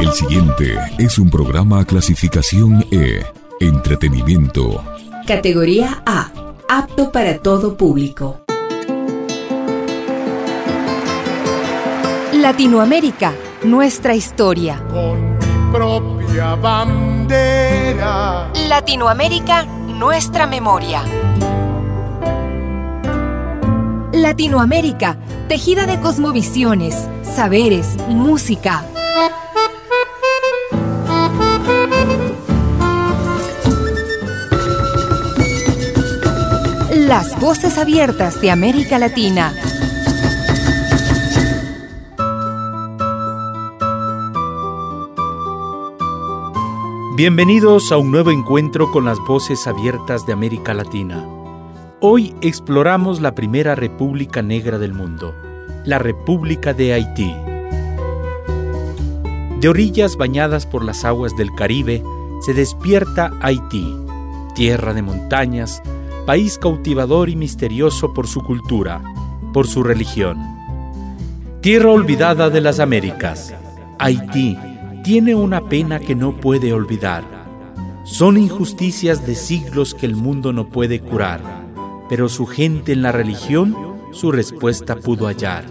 El siguiente es un programa clasificación E, entretenimiento. Categoría A, apto para todo público. Latinoamérica, nuestra historia. Con mi propia bandera. Latinoamérica, nuestra memoria. Latinoamérica, tejida de cosmovisiones, saberes, música. Las voces abiertas de América Latina. Bienvenidos a un nuevo encuentro con las voces abiertas de América Latina. Hoy exploramos la primera república negra del mundo, la República de Haití. De orillas bañadas por las aguas del Caribe, se despierta Haití, tierra de montañas, país cautivador y misterioso por su cultura, por su religión. Tierra olvidada de las Américas, Haití tiene una pena que no puede olvidar. Son injusticias de siglos que el mundo no puede curar, pero su gente en la religión su respuesta pudo hallar,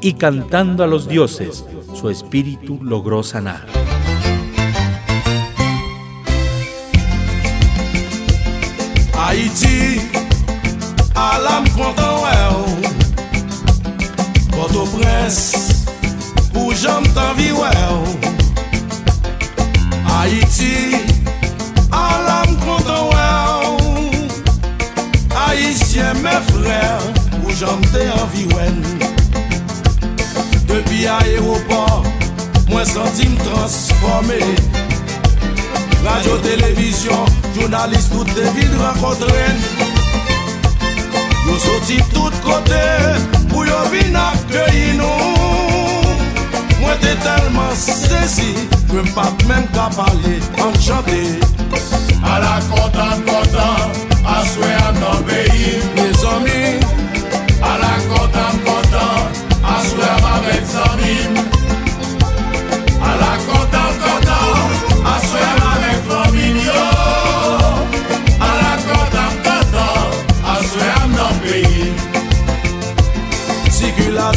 y cantando a los dioses, su espíritu logró sanar. Alam kontan wè ou Boto prens Ou oh. jom tan vi wè ou oh. Haiti Alam kontan wè ou oh. Haitien mè frè Ou jom te an vi wè Depi aéroport Mwen senti m transformé Radio, televizyon Jounalist tout te vide rakotren Nou soti tout kote Pou yo vin akyeyi nou. Mwen te telman sezi Kwen pat men ka pale An chante A la kontan kontan Aswe an nan beyi Me zami A la kontan kontan Aswe an nan beyi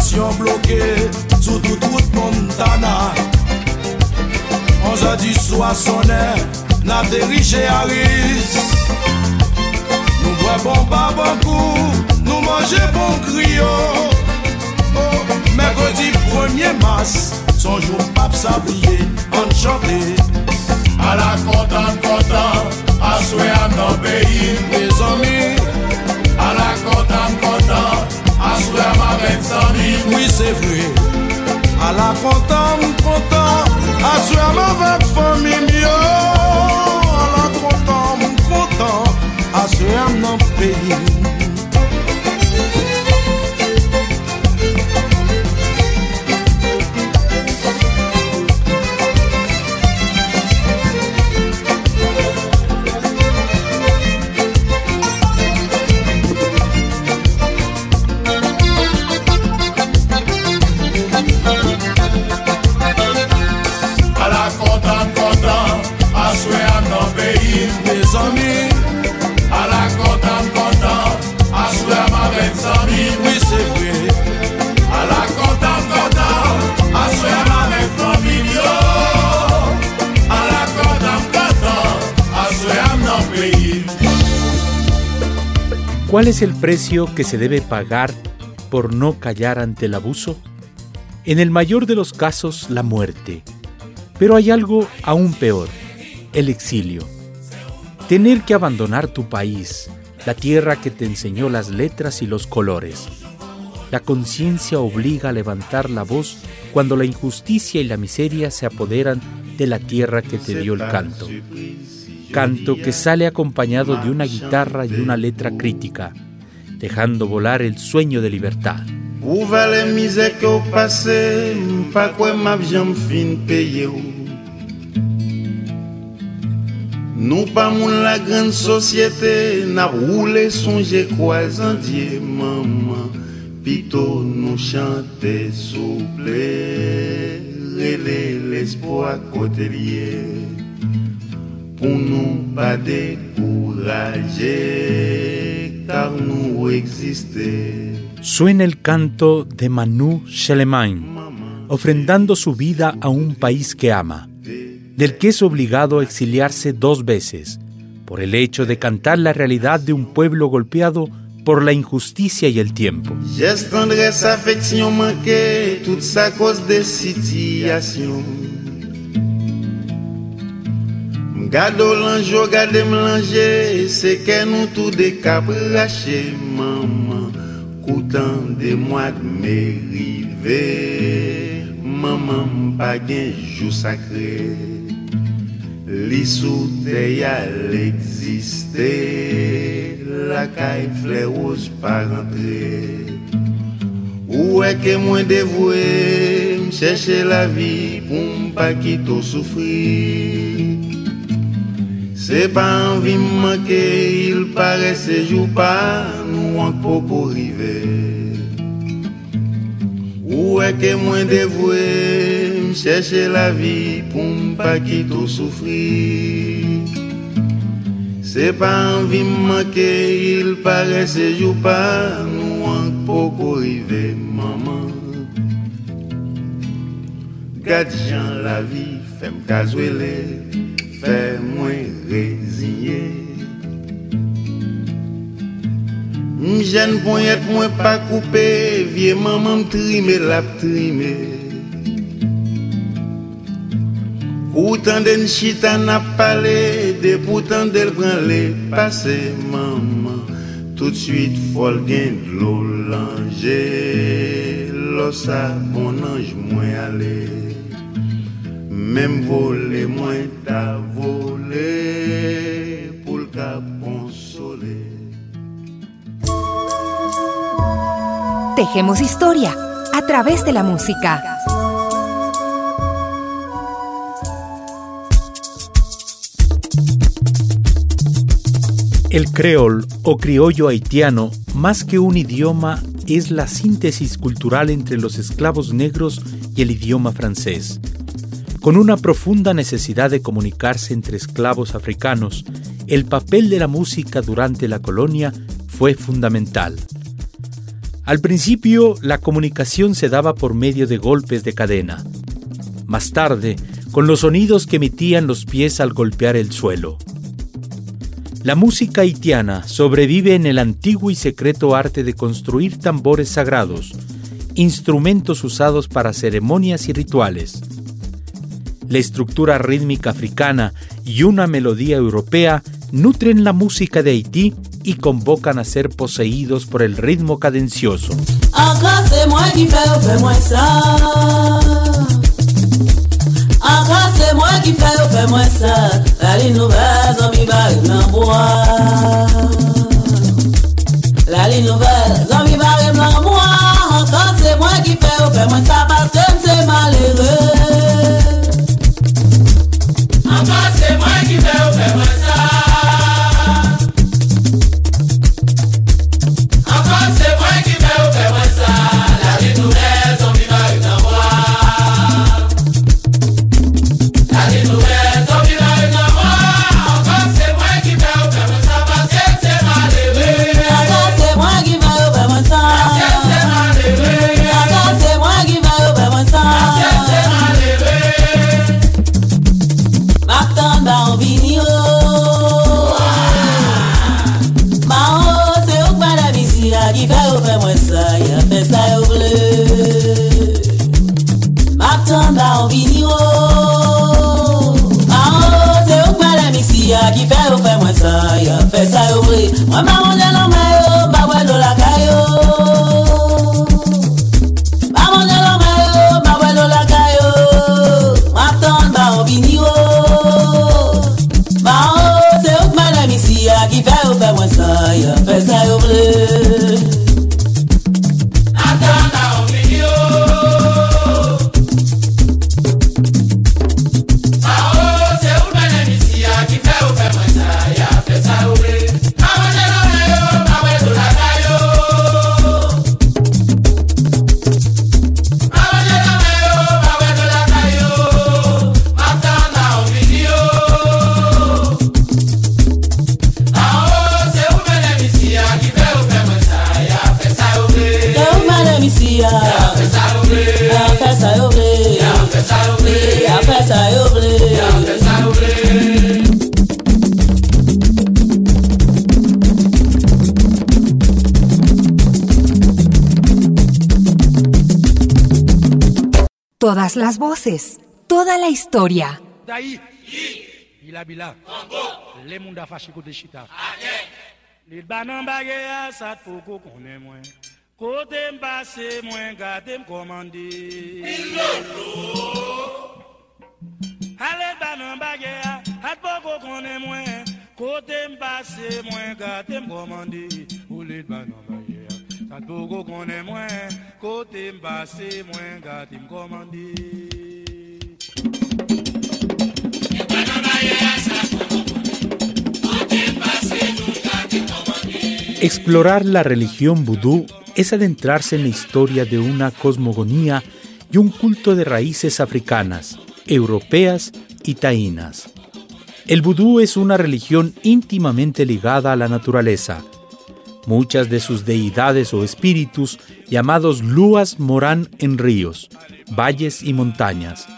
stasyon bloke Sou tout route Montana. 11 di swa sonen Nap derije Haris Nou bwe bon barbakou Nou manje bon krio oh, Merkodi 1er mars Sonjou pap sabliye An chante A la kontan kontan Aswe an nan peyi Me zomi A la kontan kontan Sou la ma ven san mi Oui se vwe A la kontan kontan A sou la ma ven fan mi myo A la kontan kontan A sou la ma ven san mi ¿Cuál es el precio que se debe pagar por no callar ante el abuso? En el mayor de los casos, la muerte. Pero hay algo aún peor, el exilio. Tener que abandonar tu país, la tierra que te enseñó las letras y los colores. La conciencia obliga a levantar la voz cuando la injusticia y la miseria se apoderan de la tierra que te dio el canto. Canto que sale acompañado de una guitarra y una letra crítica, dejando volar el sueño de libertad. Nou pa moun la gran sosyete, nap roule sonje kwa zandye maman, pito nou chante souple, rele l'espoir côté lié pour nous pas décourager car nous exister. Suena el canto de Manu Shelemain, ofrendando su vida a un país que ama, del que es obligado a exiliarse dos veces, por el hecho de cantar la realidad de un pueblo golpeado por la injusticia y el tiempo. Geste affection manquée, toute sa cause de situation. Gado lanjou, gade m lanje, se ke nou tou dekab rache Maman, koutan de mwad me rive Maman m pa gen jou sakre. Li sou te yal egziste La kay fle ouz pa rentre. Ou e ke mwen devwe, m chèche la vi Pou m pa kito soufri. Se pa anvi manke, il pare sejou pa, nou ank pou pou rive. Ou eke mwen devwe, m chèche la vi pou m pa ki tou soufri. Se pa anvi manke, il pare sejou pa, nou ank pou pou rive, maman. Gade jan la vi, fem kazwele. fè mwen reziye Mjen pon yet mwen pa koupe Vie maman mtrime lap trime. Ou tan den chita nap pale De pou tan del pran le pase maman Tout suite fol gen dlo lanje Lo sa bon anj mwen ale. Même voler moins ta volé pour le cap consoler. Tejemos historia a través de la música. El creol o criollo haitiano, más que un idioma, es la síntesis cultural entre los esclavos negros y el idioma francés. Con una profunda necesidad de comunicarse entre esclavos africanos, el papel de la música durante la colonia fue fundamental. Al principio, la comunicación se daba por medio de golpes de cadena. Más tarde, con los sonidos que emitían los pies al golpear el suelo. La música haitiana sobrevive en el antiguo y secreto arte de construir tambores sagrados, instrumentos usados para ceremonias y rituales. La estructura rítmica africana y una melodía europea nutren la música de Haití y convocan a ser poseídos por el ritmo cadencioso. má ṣe má jí. conoces toda la historia. Ale banan bagye a, at poko konen mwen, kote mpase mwen, kate mkomande. Ole banan bagye a, at poko konen mwen, kote mpase mwen, kate mkomande. Explorar la religión vudú es adentrarse en la historia de una cosmogonía y un culto de raíces africanas, europeas y taínas. El vudú es una religión íntimamente ligada a la naturaleza. Muchas de sus deidades o espíritus, llamados luas, moran en ríos, valles y montañas.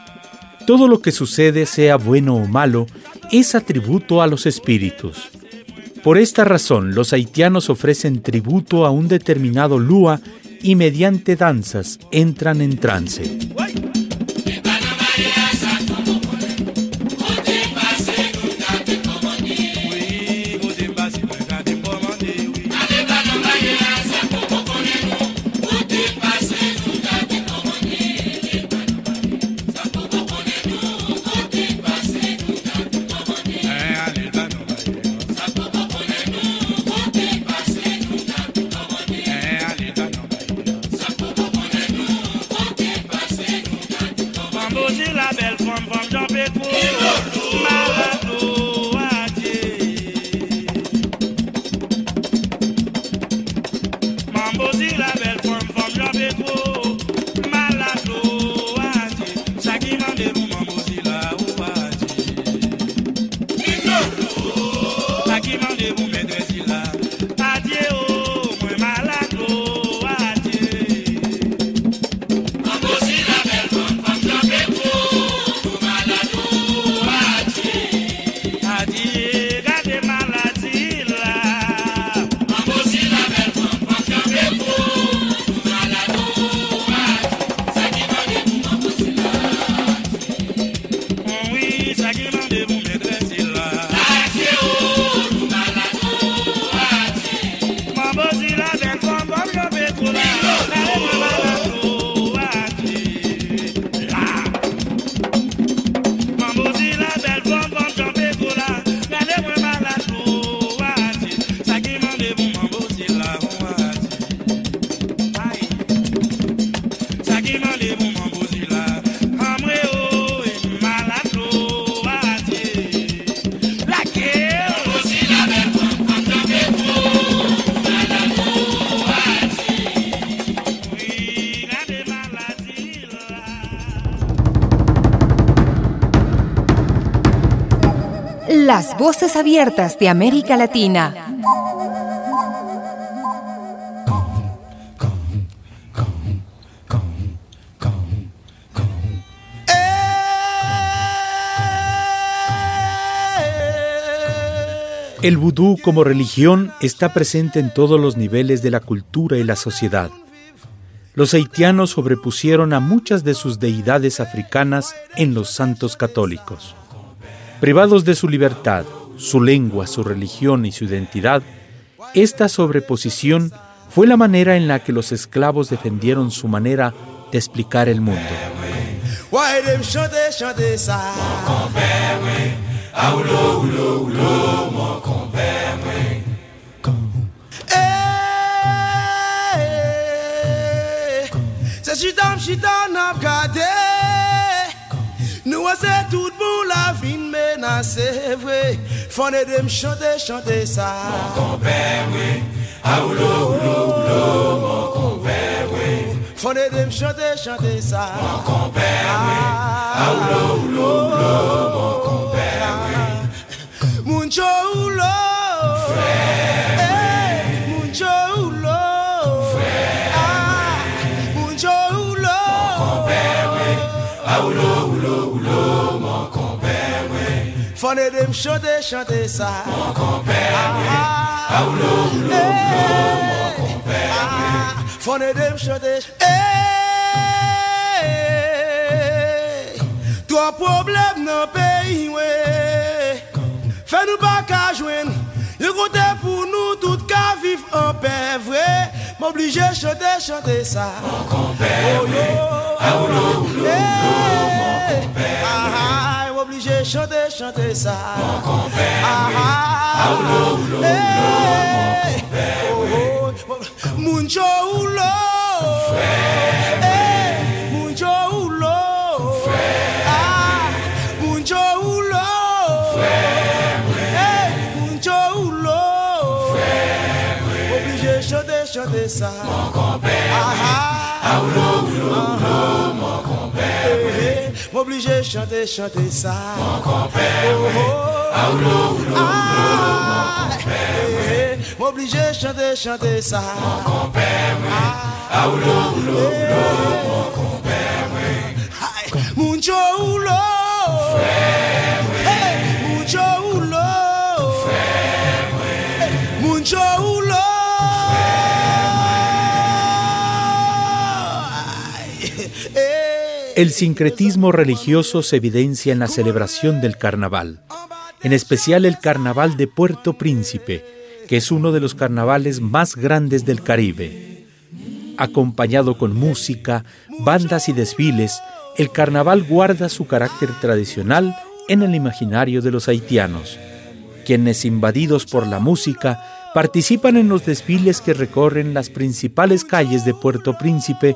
Todo lo que sucede, sea bueno o malo, es atributo a los espíritus. Por esta razón, los haitianos ofrecen tributo a un determinado lua y mediante danzas entran en trance. Las voces abiertas de América Latina. El vudú como religión está presente en todos los niveles de la cultura y la sociedad. Los haitianos sobrepusieron a muchas de sus deidades africanas en los santos católicos. Privados de su libertad, su lengua, su religión y su identidad, esta sobreposición fue la manera en la que los esclavos defendieron su manera de explicar el mundo. wè tout bou la vin menase vwe Fon edè chante, chante sa Mon wè, a oulo, oulo, oulo Mon wè Fon edè m chante, chante Mon wè, a ah. oulo, oulo, oulo Mon wè Moun chou oulo Mande dem chante, chante sa. Mwen kompenye ah, ah. A oulo, oulo, oulo Mwen kompenye ah, Fande dem chante Eee Twa problem nan peyi we. Fè nou baka jwen Yo kontè pou nou tout ka viv An pe vre. M'oblige chante, chante sa. Mwen kompenye oh, A oulo, oulo, oulo Mwen kompenye ṣe ṣọ́dé ah, sá. ọkàn bẹ́ẹ̀ mi àwùlọ wùlọ wùlọ ọkàn bẹ́ẹ̀ mi. mùjọ wùlọ. fẹ́ẹ́ mi. ṣọdẹ ṣọdẹ sá. mọ̀kàn bẹ́ẹ̀ mi àwùlọ wùlọ wùlọ mọ̀. M'oblige chante, chante sa Mon kompè oh, mwen, oh. a oulo, oulo, oulo Mon ah. kompè mwen eh, M'oblige eh. chante, chante sa Mon kompè mwen, a ah. oulo, oulo, oulo eh. Mon kompè mwen Moun jo oulo Fè mwen Moun jo oulo Fè mwen Moun jo oulo El sincretismo religioso se evidencia en la celebración del carnaval, en especial el carnaval de Puerto Príncipe, que es uno de los carnavales más grandes del Caribe. Acompañado con música, bandas y desfiles, el carnaval guarda su carácter tradicional en el imaginario de los haitianos, quienes invadidos por la música participan en los desfiles que recorren las principales calles de Puerto Príncipe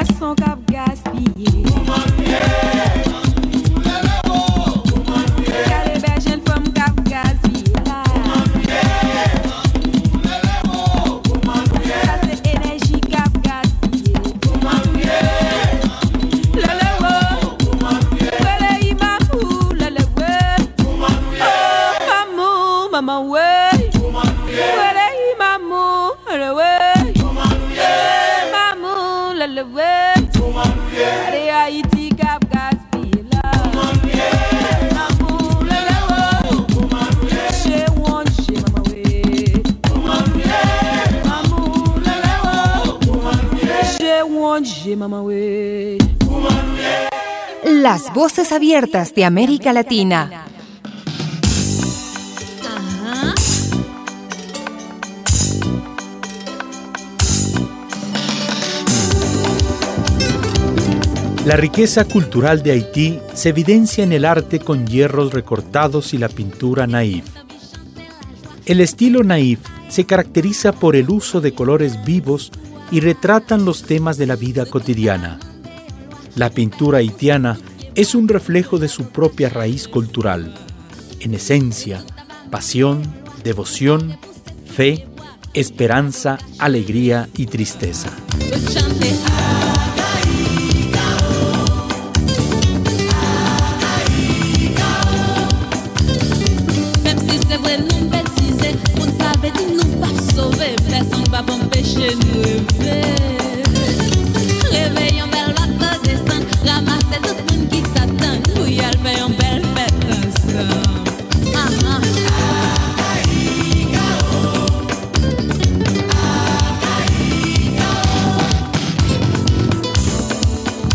coração Abiertas de América Latina. La riqueza cultural de Haití se evidencia en el arte con hierros recortados y la pintura naif. El estilo naif se caracteriza por el uso de colores vivos y retratan los temas de la vida cotidiana. La pintura haitiana es un reflejo de su propia raíz cultural. En esencia, pasión, devoción, fe, esperanza, alegría y tristeza.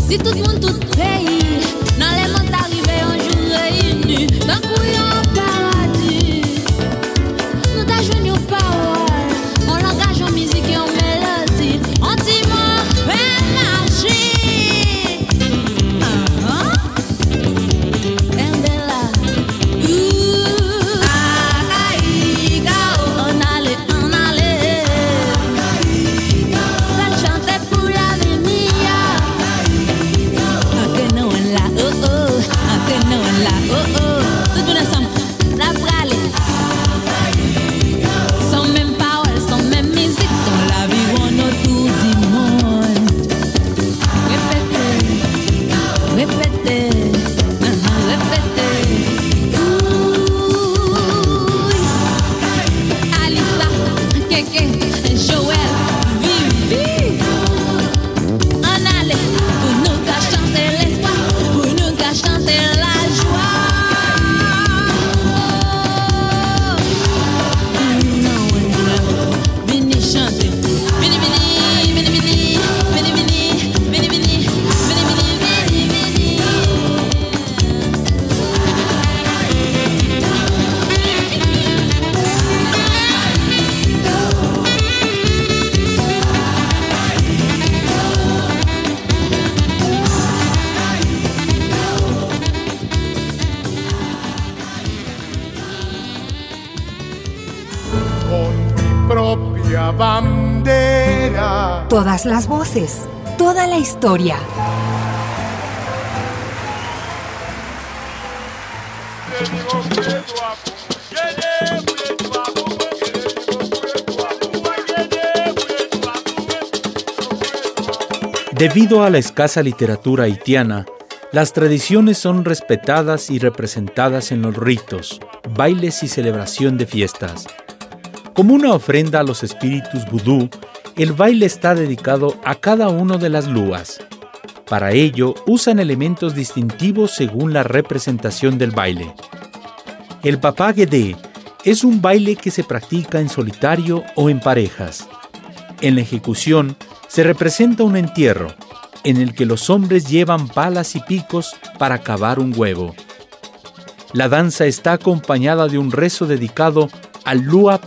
Si tout bandera. Todas las voces, toda la historia. Debido a la escasa literatura haitiana, las tradiciones son respetadas y representadas en los ritos, bailes y celebración de fiestas. Como una ofrenda a los espíritus vudú, el baile está dedicado a cada uno de las luas. Para ello, usan elementos distintivos según la representación del baile. El papá guedé es un baile que se practica en solitario o en parejas. En la ejecución, se representa un entierro, en el que los hombres llevan palas y picos para cavar un huevo. La danza está acompañada de un rezo dedicado al Lua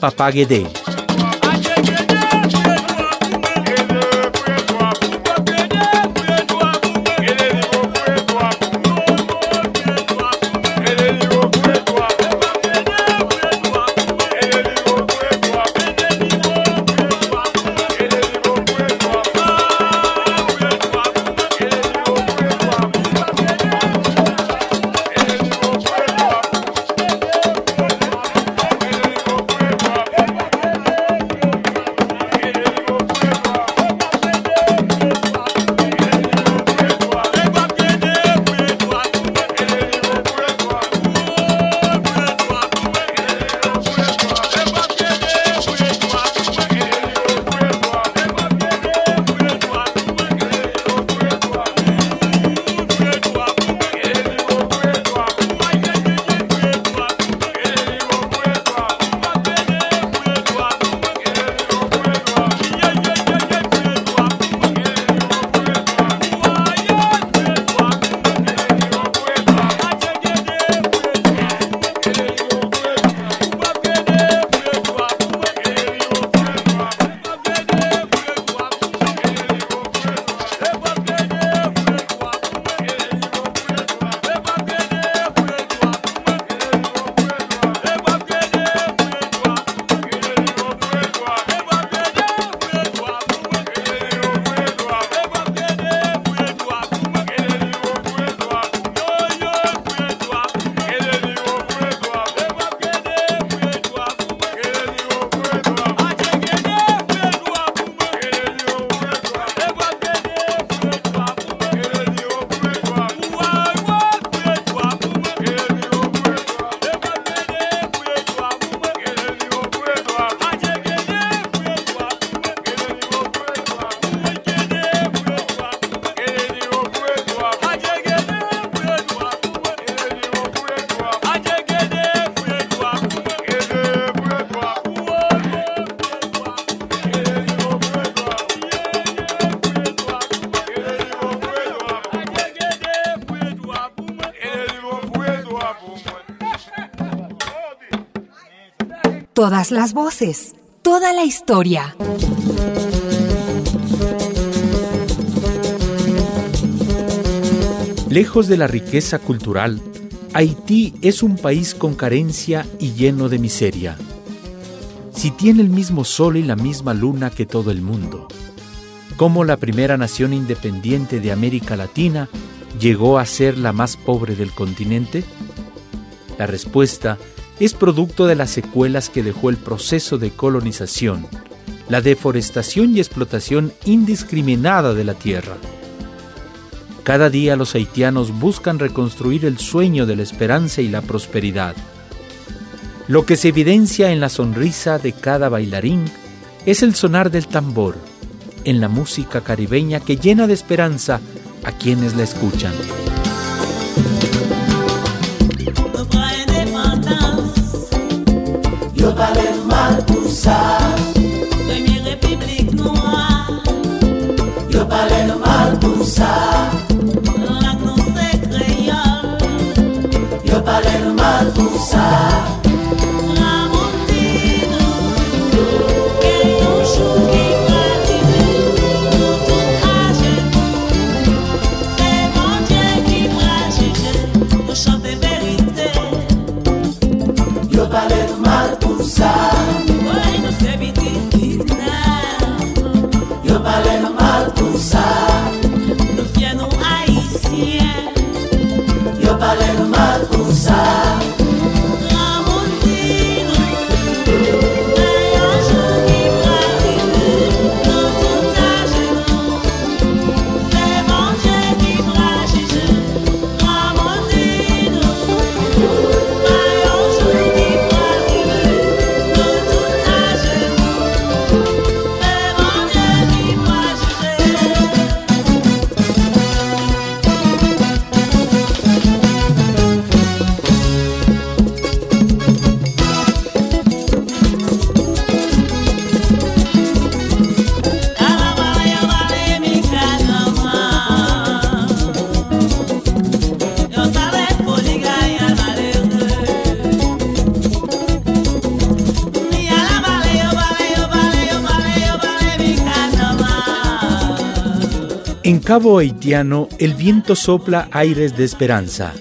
Las voces, toda la historia. Lejos de la riqueza cultural, Haití es un país con carencia y lleno de miseria. Si tiene el mismo sol y la misma luna que todo el mundo, ¿cómo la primera nación independiente de América Latina llegó a ser la más pobre del continente? La respuesta es producto de las secuelas que dejó el proceso de colonización, la deforestación y explotación indiscriminada de la tierra. Cada día los haitianos buscan reconstruir el sueño de la esperanza y la prosperidad. Lo que se evidencia en la sonrisa de cada bailarín es el sonar del tambor, en la música caribeña que llena de esperanza a quienes la escuchan. pale mal pou sa. Premye republik noua Yo pale mal pou sa. Cabo Haitiano el viento sopla aires de esperanza.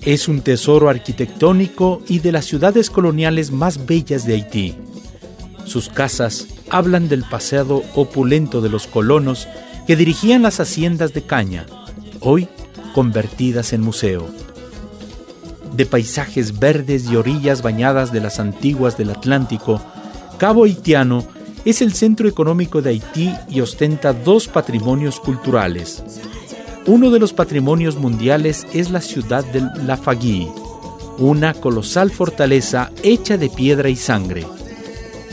Es un tesoro arquitectónico y de las ciudades coloniales más bellas de Haití. Sus casas hablan del pasado opulento de los colonos que dirigían las haciendas de caña, hoy convertidas en museo. De paisajes verdes y orillas bañadas de las antiguas del Atlántico, Cabo Haitiano es el centro económico de Haití y ostenta dos patrimonios culturales. Uno de los patrimonios mundiales es la ciudad de La Fagui, una colosal fortaleza hecha de piedra y sangre.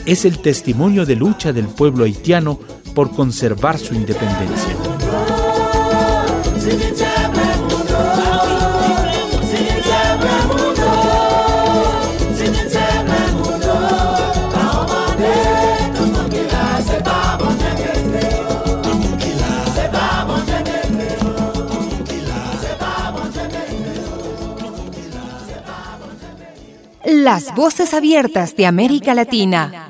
Es el testimonio de lucha del pueblo haitiano por conservar su independencia. Las voces abiertas de América Latina.